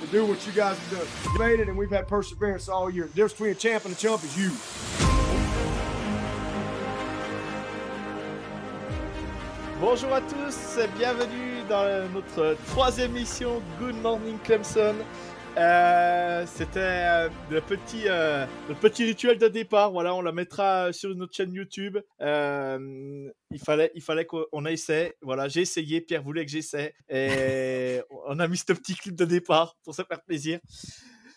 to do what you guys have done. You made it, and we've had perseverance all year. The difference between a champ and a chump is you. Bonjour à tous, et bienvenue dans notre troisième émission Good Morning Clemson. Euh, C'était euh, le petit euh, le petit rituel de départ. Voilà, on la mettra sur notre chaîne YouTube. Il fallait il fallait qu'on essaie. Voilà, j'ai essayé. Pierre voulait que j'essaie et on a mis ce petit clip de départ pour se faire plaisir.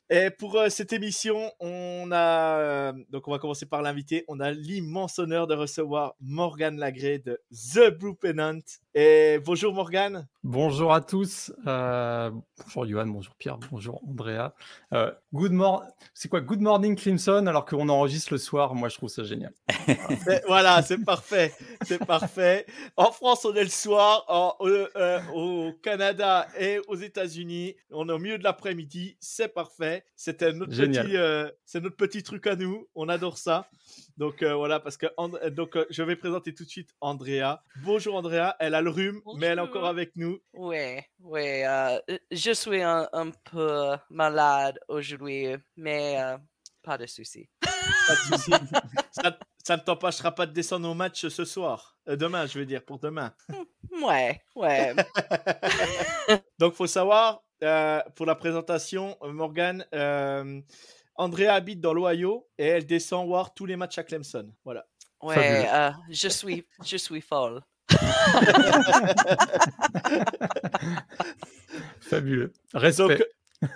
Et pour cette émission, on a donc on va commencer par l'invité. On a l'immense honneur de recevoir Morgan Lagré de The Blue Pennant. Et bonjour Morgan. Bonjour à tous. Euh, bonjour Johan, bonjour Pierre, bonjour Andrea. Euh, good mor c'est quoi Good morning Clemson alors qu'on enregistre le soir? Moi, je trouve ça génial. Voilà, c'est parfait, c'est parfait. En France, on est le soir. En- euh, au Canada et aux États-Unis, on est au milieu de l'après-midi. C'est parfait. C'était notre notre petit truc à nous. On adore ça. Donc euh, voilà, parce que And- euh, donc euh, je vais présenter tout de suite Andrea. Bonjour Andrea. Elle a le rhume, mais elle est encore avec nous. Oui, oui, euh, je suis un, un peu malade aujourd'hui, mais pas de souci. Pas de souci. ça, ça ne t'empêchera pas de descendre au match ce soir. Demain, je veux dire, pour demain. Ouais, ouais. Donc, faut savoir, pour la présentation, Morgan, euh, Andrea habite dans l'Ohio et elle descend voir tous les matchs à Clemson. Voilà. Ouais, euh, je suis, je suis folle. Fabuleux. Respect. Donc,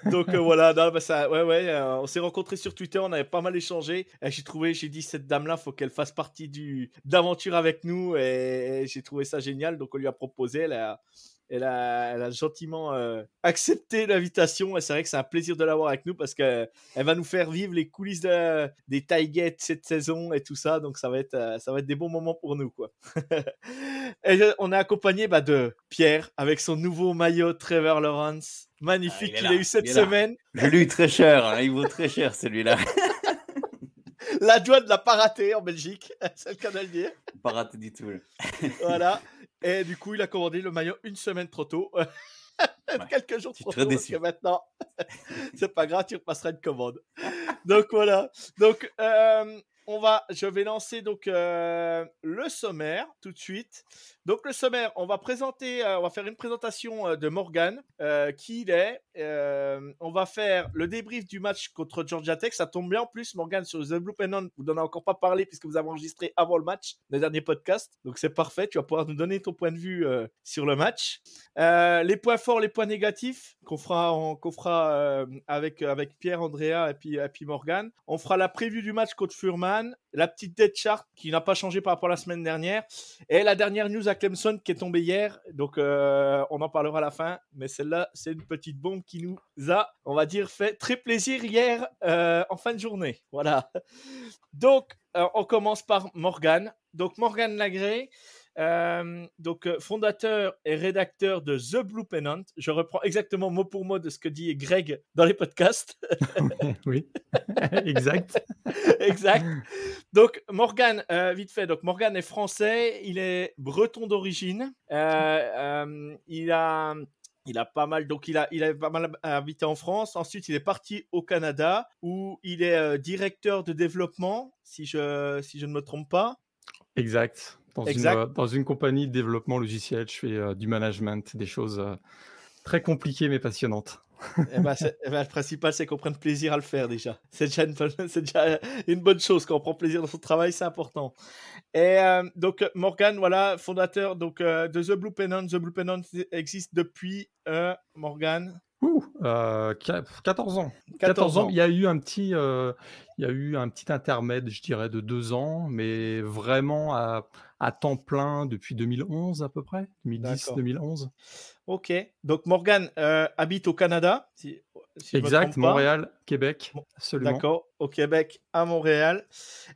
donc euh, voilà, non, bah, ça, ouais, ouais, euh, on s'est rencontrés sur Twitter, on avait pas mal échangé. Et j'ai trouvé, j'ai dit, cette dame-là, faut qu'elle fasse partie du d'aventure avec nous. Et, j'ai trouvé ça génial. Donc on lui a proposé, elle a, elle a, elle a gentiment euh, accepté l'invitation. Et c'est vrai que c'est un plaisir de l'avoir avec nous parce que elle va nous faire vivre les coulisses de- des Tigers cette saison et tout ça. Donc ça va être, euh, ça va être des bons moments pour nous, quoi. et euh, on est accompagné bah, de Pierre avec son nouveau maillot Trevor Lawrence. Magnifique Ah, il là, a eu cette il semaine. Je l'ai eu très cher, hein, il vaut très cher celui-là. La douane l'a pas raté en Belgique, c'est le cas de le dire. Pas raté du tout. là. Voilà. Et du coup, il a commandé le maillot une semaine trop tôt. Quelques jours trop très tôt. Parce déçu. que maintenant, c'est pas grave, tu repasseras une commande. Donc voilà. Donc, euh, on va, je vais lancer donc euh, le sommaire tout de suite. Donc le sommaire, on va présenter, euh, on va faire une présentation euh, de Morgan, qui il est. On va faire le débrief du match contre Georgia Tech. Ça tombe bien en plus, Morgan sur The Blue Pennant. Vous n'en avez encore pas parlé puisque vous avez enregistré avant le match, le dernier podcast. Donc c'est parfait. Tu vas pouvoir nous donner ton point de vue sur le match. Les points forts, les points négatifs qu'on fera, fera avec avec Pierre, Andrea et puis et Morgan. On fera la preview du match contre Furman, la petite dead chart qui n'a pas changé par rapport à la semaine dernière et la dernière news à Clemson qui est tombée hier. Donc euh, on en parlera à la fin, mais celle-là c'est une petite bombe qui nous a, on va dire, fait très plaisir hier euh, en fin de journée. Voilà. Donc euh, on commence par Morgan. Donc Morgan Lagré. Euh, donc euh, fondateur et rédacteur de The Blue Pennant. Je reprends exactement mot pour mot de ce que dit Greg dans les podcasts. oui, exact. exact. Donc Morgan, euh, vite fait. Donc Morgan est français, il est breton d'origine. Euh, il a il a pas mal, donc il a, il a pas mal habité en France. Ensuite, il est parti au Canada où il est euh, directeur de développement, si je, si je ne me trompe pas. Exact. Dans, Exact. Une, euh, dans une compagnie de développement logiciel, je fais euh, du management, des choses euh, très compliquées mais passionnantes. Eh ben, eh ben, le principal, c'est qu'on prenne plaisir à le faire déjà. C'est déjà, une, bonne- c'est déjà une bonne chose. Quand on prend plaisir dans son travail, c'est important. Et euh, donc, Morgan, voilà, fondateur donc, euh, de The Blue Pennant. The Blue Pennant existe depuis, euh, Morgan, Ouh, euh, qua- 14 ans. 14 ans. Il y a eu un petit, euh, il y a eu un petit intermède, je dirais, de deux ans, mais vraiment à, à temps plein depuis 2011 à peu près, 2010-2011. Ok. Donc Morgan euh, habite au Canada. Si, si exact, pas. Montréal, Québec, absolument. D'accord, au Québec, à Montréal.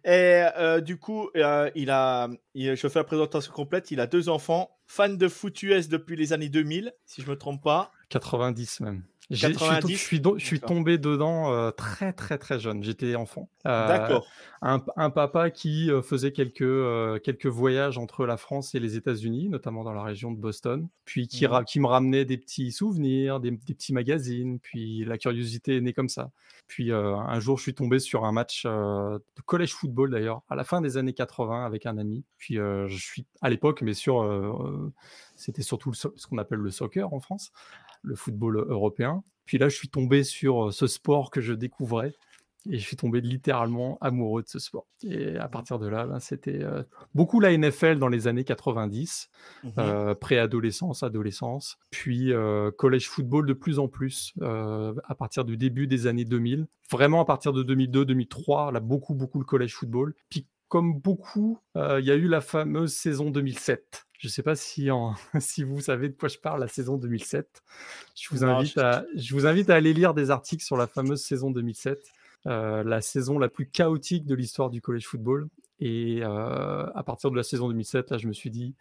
Et euh, du coup, euh, il a, il- je fais la présentation complète. Il a deux enfants, fan de foot US depuis les années 2000, si je me trompe pas. 90 même. Je suis to- 90? Je suis, do- je suis D'accord. tombé dedans euh, très très très jeune. J'étais enfant. Euh, D'accord. un, un papa qui euh, faisait quelques, euh, quelques voyages entre la France et les États-Unis, notamment dans la région de Boston, puis qui, qui me ramenait des petits souvenirs, des, des petits magazines, puis la curiosité est née comme ça. Puis euh, un jour, je suis tombé sur un match euh, de collège football d'ailleurs, à la fin des années 80 avec un ami. Puis euh, je suis à l'époque, mais sur, euh, euh, c'était surtout le so- ce qu'on appelle le soccer en France, le football européen. Puis là, je suis tombé sur euh, ce sport que je découvrais. Et je suis tombé littéralement amoureux de ce sport. Et à partir de là, ben, c'était euh, beaucoup la NFL dans les années 90, Mhm. euh, préadolescence, adolescence, puis euh, collège football de plus en plus à partir du début des années 2000. Vraiment à partir de 2002-2003, là, beaucoup, beaucoup le collège football. Puis comme beaucoup, il y a eu la fameuse saison 2007. Je ne sais pas si, en- si vous savez de quoi je parle, la saison 2007. Je vous, Non, invite je- à, je vous invite à aller lire des articles sur la fameuse saison 2007, euh, la saison la plus chaotique de l'histoire du college football. Et euh, à partir de la saison 2007, là, je me suis dit,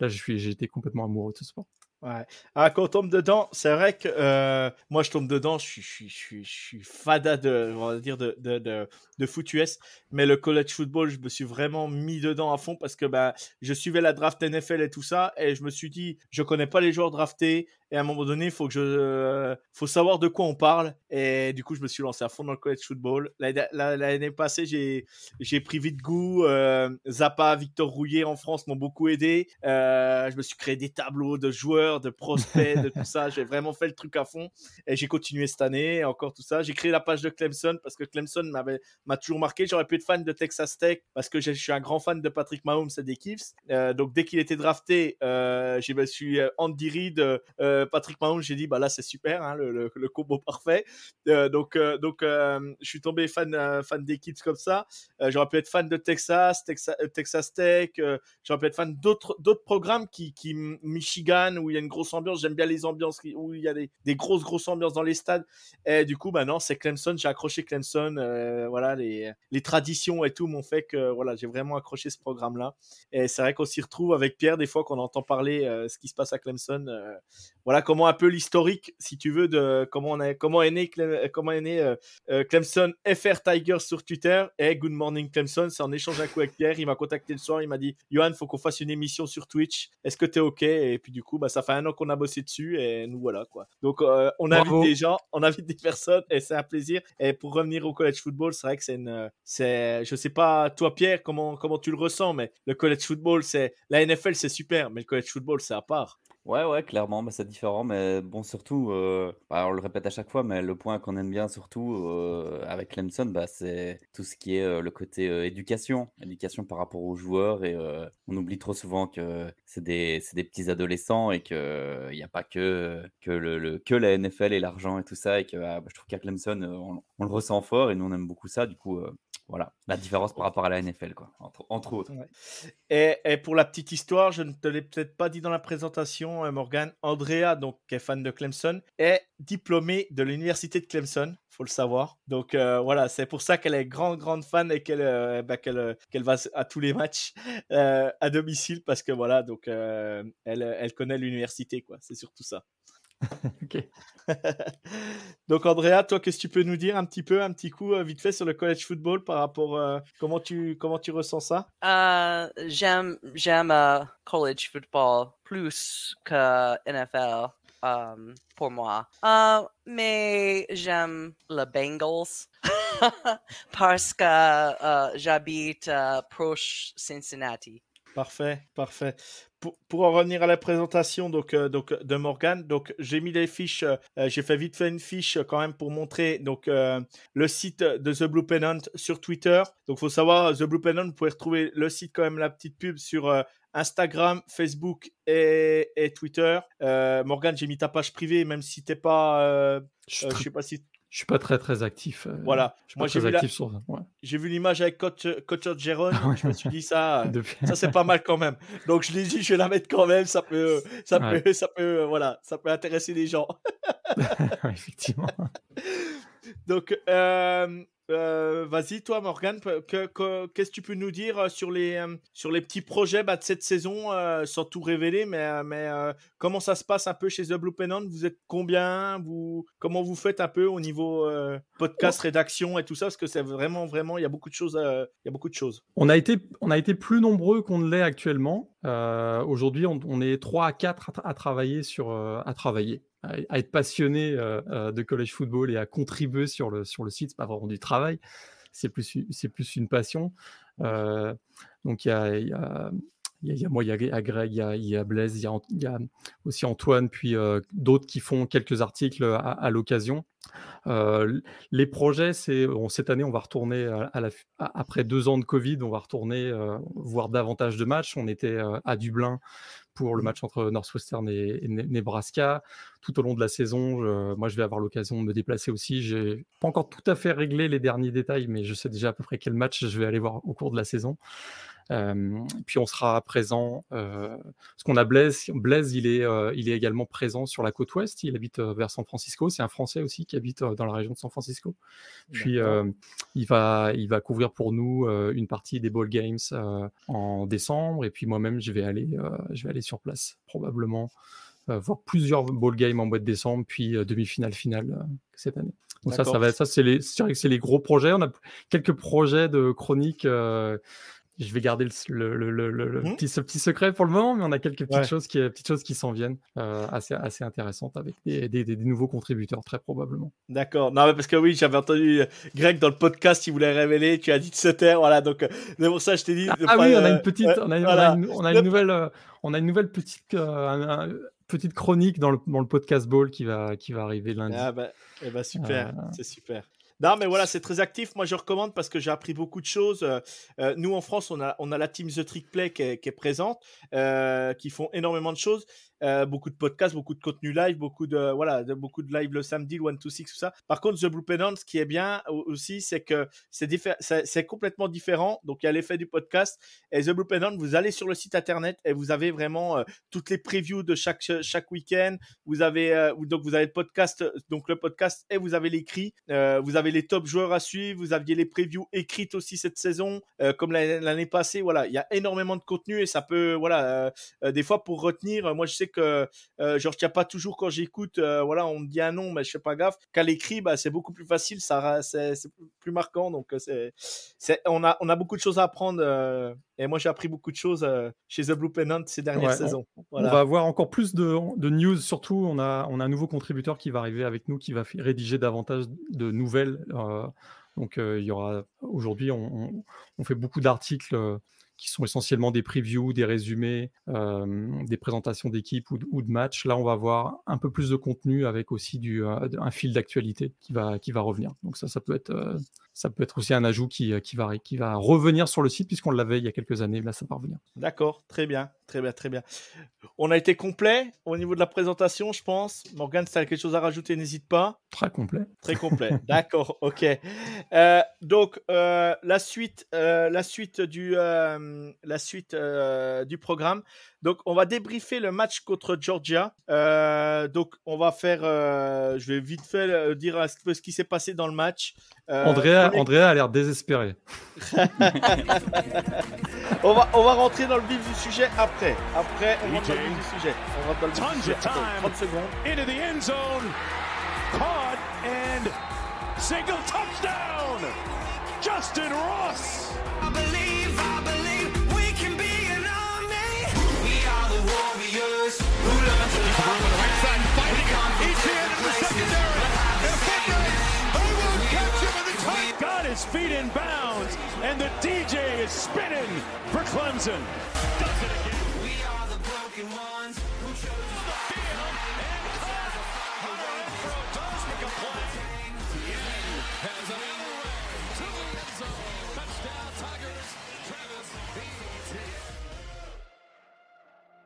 là, je suis, j'ai été complètement amoureux de ce sport. Ouais. Ah, quand on tombe dedans, c'est vrai que euh, moi je tombe dedans, je suis, je suis, je suis, je suis fada de, on dire de, de, de, de foot US, mais le college football, je me suis vraiment mis dedans à fond parce que bah, je suivais la draft NFL et tout ça, et je me suis dit, je connais pas les joueurs draftés, et à un moment donné, il faut euh, faut savoir de quoi on parle, et du coup, je me suis lancé à fond dans le college football. L'année la- l'année passée, j'ai, j'ai pris vite goût. euh, Zappa, Victor Rouillet en France m'ont beaucoup aidé. Euh, je me suis créé des tableaux de joueurs, de prospects, de tout ça. J'ai vraiment fait le truc à fond. Et j'ai continué cette année, encore tout ça. J'ai créé la page de Clemson parce que Clemson m'avait, m'a toujours marqué. J'aurais pu être fan de Texas Tech parce que je suis un grand fan de Patrick Mahomes et des. Euh, donc dès qu'il était drafté, je me suis Andy Reid, Patrick Mahomes. J'ai dit bah là c'est super, hein, le, combo parfait. Euh, donc euh, donc euh, je suis tombé fan euh, fan des kids comme ça. Euh, j'aurais pu être fan de Texas, Texas, euh, Texas Tech. euh, j'aurais pu être fan d'autres d'autres programmes qui Michigan où il y a une grosse ambiance. J'aime bien les ambiances où il y a des, des grosses grosses ambiances dans les stades. Et du coup maintenant c'est Clemson. J'ai accroché Clemson. euh, voilà les les traditions et tout m'ont fait que voilà j'ai vraiment accroché ce programme là. Et c'est vrai qu'on s'y retrouve avec Pierre des fois qu'on entend parler euh, ce qui se passe à Clemson. euh, voilà comment un peu l'historique, si tu veux, de comment on a, comment est né, Clem- comment est né euh, euh, Clemson FR Tigers sur Twitter. Et Good Morning Clemson, c'est en échange un coup avec Pierre. Il m'a contacté le soir, il m'a dit, Johan, faut qu'on fasse une émission sur Twitch. Est-ce que t'es ok? Et puis du coup, bah ça fait un an qu'on a bossé dessus et nous voilà quoi. Donc euh, on invite des gens, on invite des personnes et c'est un plaisir. Et pour revenir au college football, c'est vrai que c'est une, c'est, je sais pas toi Pierre comment comment tu le ressens, mais le college football, c'est la NFL, c'est super, mais le college football, c'est à part. Ouais, ouais, clairement, bah, c'est différent, mais bon, surtout, euh, bah, on le répète à chaque fois, mais le point qu'on aime bien surtout euh, avec Clemson, bah, c'est tout ce qui est euh, le côté éducation, éducation par rapport aux joueurs, et on oublie trop souvent que c'est des, des petits adolescents et qu'il n'y a pas que, que, le, que la NFL et l'argent et tout ça, et que ah, bah, je trouve qu'à Clemson, on, on le ressent fort, et nous, on aime beaucoup ça, du coup, voilà, la différence par rapport à la NFL, quoi, entre, entre autres. Et, et pour la petite histoire, je ne te l'ai peut-être pas dit dans la présentation, euh, Morgan. Andrea, donc, qui est fan de Clemson, est diplômée de l'université de Clemson, faut le savoir. Donc euh, voilà, c'est pour ça qu'elle est grande, grande fan et qu'elle euh, bah, qu'elle qu'elle va à tous les matchs euh, à domicile parce que voilà, donc elle, elle connaît l'université, quoi. C'est surtout ça. Ok. donc Andrea, toi, qu'est-ce que tu peux nous dire un petit peu, un petit coup, euh, vite fait sur le college football par rapport euh, comment tu comment tu ressens ça? Euh, j'aime j'aime euh, college football plus que NFL um, pour moi. Mais j'aime les Bengals parce que j'habite proche Cincinnati. Parfait, parfait. Pour, pour, en revenir à la présentation donc, euh, donc, de Morgan, donc j'ai mis des fiches, euh, j'ai fait vite fait une fiche quand même pour montrer donc, euh, le site de The Blue Pennant sur Twitter. Donc il faut savoir, The Blue Pennant, vous pouvez retrouver le site quand même, la petite pub sur Instagram, Facebook et, et Twitter. Morgan, j'ai mis ta page privée, même si t'es pas... je sais pas si je suis pas très très actif. Euh, voilà. Moi j'ai vu, ouais. j'ai vu l'image avec coach, coach Jérôme. je me suis dit ça, ça c'est pas mal quand même. Donc je l'ai dit, je vais la mettre quand même. Ça peut, ça peut, ça peut, voilà, ça peut intéresser les gens. Effectivement. Donc, euh, euh, vas-y, toi, Morgan, qu'est-ce que tu peux nous dire euh, sur les, euh, sur les petits projets bah, de cette saison, sans tout révéler, mais, mais comment ça se passe un peu chez The Blue Pennant Vous êtes combien? Vous, Comment vous faites un peu au niveau podcast, rédaction et tout ça? Parce que c'est vraiment, vraiment, il y a beaucoup de choses. il y a beaucoup de choses. On a été, on a été plus nombreux qu'on ne l'est actuellement. Aujourd'hui, on, est 3 à 4 à, travailler sur, à travailler à, être passionné euh, euh, de college football et à contribuer sur le, sur le site. C'est pas vraiment du travail, c'est plus, c'est plus une passion. Euh, donc il y a il y, a, moi, il y a Greg, il y a, il y a Blaise, il y a, il y a, aussi Antoine, puis d'autres qui font quelques articles à, l'occasion. Euh, les projets, c'est bon, cette année, on va retourner à la, après deux ans de Covid, on va retourner voir davantage de matchs. On était à Dublin pour le mmh. match entre Northwestern et, Nebraska. Tout au long de la saison, moi, je vais avoir l'occasion de me déplacer aussi. J'ai pas encore tout à fait réglé les derniers détails, mais je sais déjà à peu près quel match je vais aller voir au cours de la saison. Euh, puis on sera présent, euh, parce qu'on a Blaise, Blaise il, est, euh, il est également présent sur la côte ouest, il habite vers San Francisco, c'est un Français aussi qui habite dans la région de San Francisco. Puis il, va, il va couvrir pour nous une partie des Ball Games en décembre, et puis moi-même je vais aller, je vais aller sur place probablement. voir plusieurs ball games en mois de décembre, puis demi-finale finale cette année. Donc ça, ça va, ça c'est les, c'est les gros projets. On a quelques projets de chroniques je vais garder le, le, le, mmh. petit, ce petit secret pour le moment, mais on a quelques petites choses qui, petites choses qui s'en viennent euh, assez, assez intéressantes avec des, des, des, nouveaux contributeurs, très probablement. D'accord. Non, mais parce que oui, j'avais entendu euh, Greg dans le podcast, il voulait révéler, tu as dit de se taire, voilà. Donc, euh, c'est pour ça je t'ai dit. Ah, oui, on a une petite, on, a, une, on, a une, nouvelle, on a une nouvelle petite. petite chronique dans le, dans le podcast Ball qui va, qui va arriver lundi. Ah bah, eh bah super, c'est super. Non, mais voilà, c'est très actif. Moi, je recommande parce que j'ai appris beaucoup de choses. Euh, euh, nous, en France, on a, on a la team The Trick Play qui est, qui est présente, euh, qui font énormément de choses. Euh, beaucoup de podcasts, beaucoup de contenu live, beaucoup de voilà, beaucoup de live le samedi, le one to six, tout ça. Par contre, The Blue Pennant, ce qui est bien aussi, c'est que c'est c'est complètement différent. Donc il y a l'effet du podcast. Et The Blue Pennant, vous allez sur le site internet et vous avez vraiment euh, toutes les previews de chaque chaque week-end. Vous avez euh, donc vous avez le podcast, donc le podcast et vous avez l'écrit. vous avez les top joueurs à suivre. Vous aviez les previews écrites aussi cette saison, comme l'année passée. Voilà, il y a énormément de contenu et ça peut voilà des fois pour retenir. Moi, je sais que euh, je retiens pas toujours quand j'écoute. Euh, voilà, on me dit un nom, mais je fais pas gaffe. Qu'à l'écrit, bah, c'est beaucoup plus facile, ça, c'est plus marquant. Donc, euh, c'est, on a, on a beaucoup de choses à apprendre. Euh, et moi, j'ai appris beaucoup de choses chez The Blue Pennant ces dernières saisons. On, va avoir encore plus de, de, news. Surtout, on a, on a un nouveau contributeur qui va arriver avec nous, qui va rédiger davantage de nouvelles. donc, il y aura aujourd'hui, on, on, fait beaucoup d'articles qui sont essentiellement des previews, des résumés, euh, des présentations d'équipes ou, ou, de matchs. Là, on va avoir un peu plus de contenu avec aussi du, euh, un fil d'actualité qui va, qui va revenir. Donc ça, ça peut être, euh, ça peut être aussi un ajout qui, qui, va, qui va revenir sur le site puisqu'on l'avait il y a quelques années. Là, ça va revenir. D'accord, très bien, très bien, très bien. On a été complet au niveau de la présentation, je pense. Morgan, si tu as quelque chose à rajouter, n'hésite pas. Très complet. Très complet. D'accord, ok. donc la suite, la suite du la suite euh, du programme. Donc, on va débriefer le match contre Georgia. Euh, donc, on va faire. Euh, je vais vite fait dire un peu ce qui s'est passé dans le match. Andrea, Andrea a l'air désespéré. on, va, on va rentrer dans le vif du sujet après. Après, on rentre dans le vif du sujet. On rentre dans le vif du sujet. 30 secondes. Into the end zone. Caught and single touchdown. Justin Ross. I believe, I believe we can be an army. We are the warriors who learn to love. Fighting in the secondary. Will catch him in the tight. Got his feet in bounds, and the DJ is spinning for Clemson. Does it again. We are the broken ones has a